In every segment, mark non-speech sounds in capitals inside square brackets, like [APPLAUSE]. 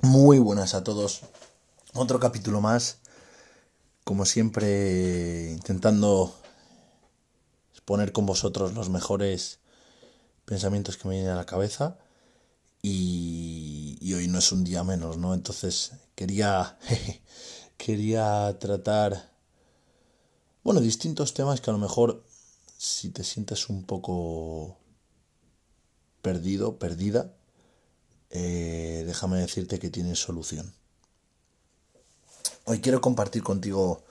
Muy buenas a todos. Otro capítulo más. Como siempre, intentando exponer con vosotros los mejores pensamientos que me vienen a la cabeza. Y, y hoy no es un día menos, ¿no? Entonces quería, [LAUGHS] quería tratar, bueno, distintos temas que a lo mejor si te sientes un poco perdido, perdida, eh, déjame decirte que tienes solución. Hoy quiero compartir contigo,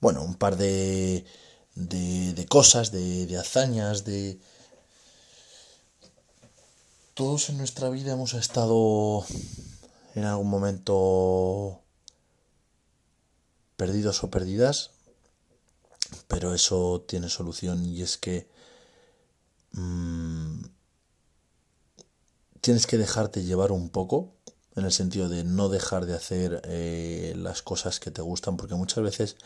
bueno, un par de, de, cosas, de, de hazañas, de... Todos en nuestra vida hemos estado en algún momento perdidos o perdidas, pero eso tiene solución y es que mmm, tienes que dejarte llevar un poco, en el sentido de no dejar de hacer eh, las cosas que te gustan, porque muchas veces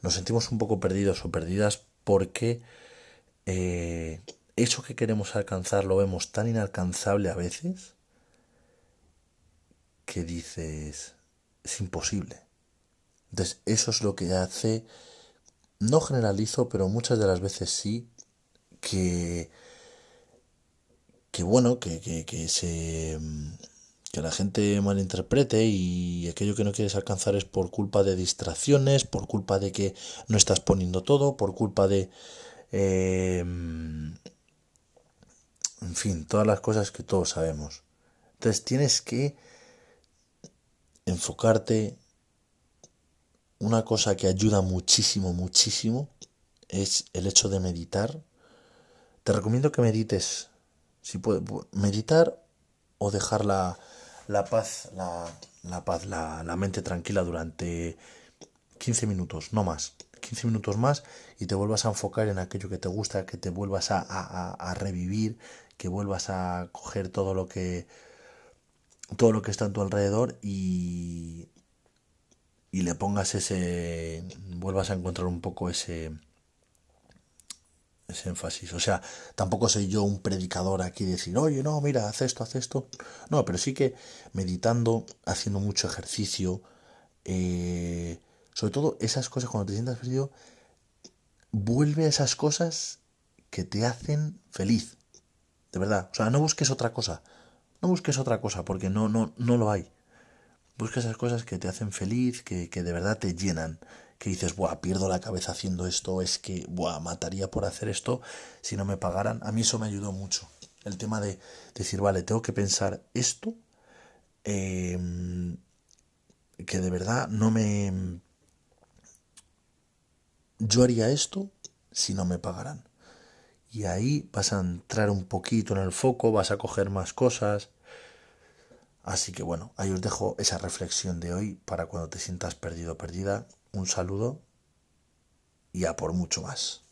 nos sentimos un poco perdidos o perdidas porque eh, eso que queremos alcanzar lo vemos tan inalcanzable a veces que dices, es imposible. Entonces, eso es lo que hace, no generalizo, pero muchas de las veces sí, que que bueno, que, que, que se que la gente malinterprete y aquello que no quieres alcanzar es por culpa de distracciones, por culpa de que no estás poniendo todo, por culpa de... Eh, en fin, todas las cosas que todos sabemos. Entonces tienes que enfocarte. Una cosa que ayuda muchísimo, muchísimo, es el hecho de meditar. Te recomiendo que medites si puede, meditar o dejar la, la paz, la, la paz, la, la, mente tranquila durante 15 minutos, no más. 15 minutos más y te vuelvas a enfocar en aquello que te gusta, que te vuelvas a, a, a revivir, que vuelvas a coger todo lo que todo lo que está en tu alrededor y y le pongas ese vuelvas a encontrar un poco ese énfasis. O sea, tampoco soy yo un predicador aquí de decir, oye, no, mira, haz esto, haz esto. No, pero sí que meditando, haciendo mucho ejercicio, eh, sobre todo esas cosas, cuando te sientas perdido, vuelve a esas cosas que te hacen feliz. De verdad. O sea, no busques otra cosa. No busques otra cosa, porque no, no, no lo hay. Busca esas cosas que te hacen feliz, que, que de verdad te llenan, que dices, buah, pierdo la cabeza haciendo esto, es que, buah, mataría por hacer esto si no me pagaran. A mí eso me ayudó mucho. El tema de decir, vale, tengo que pensar esto, eh, que de verdad no me... Yo haría esto si no me pagaran. Y ahí vas a entrar un poquito en el foco, vas a coger más cosas. Así que bueno, ahí os dejo esa reflexión de hoy para cuando te sientas perdido o perdida un saludo y a por mucho más.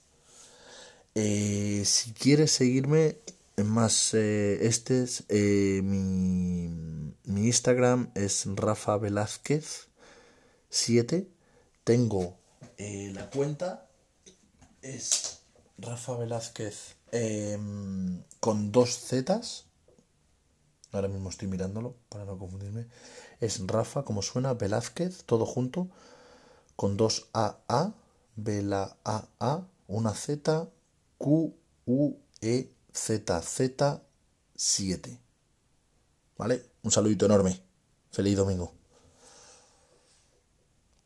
Eh, si quieres seguirme más eh, este eh, mi, mi, Instagram es Rafa Velázquez 7 tengo la cuenta es Rafa Velázquez em, con dos zetas. Ahora mismo estoy mirándolo para no confundirme. Es Rafa como suena Velázquez todo junto con dos AA, B la AA, una Z, Q, U, E, Z, Z, 7. ¿Vale? Un saludito enorme. Feliz domingo.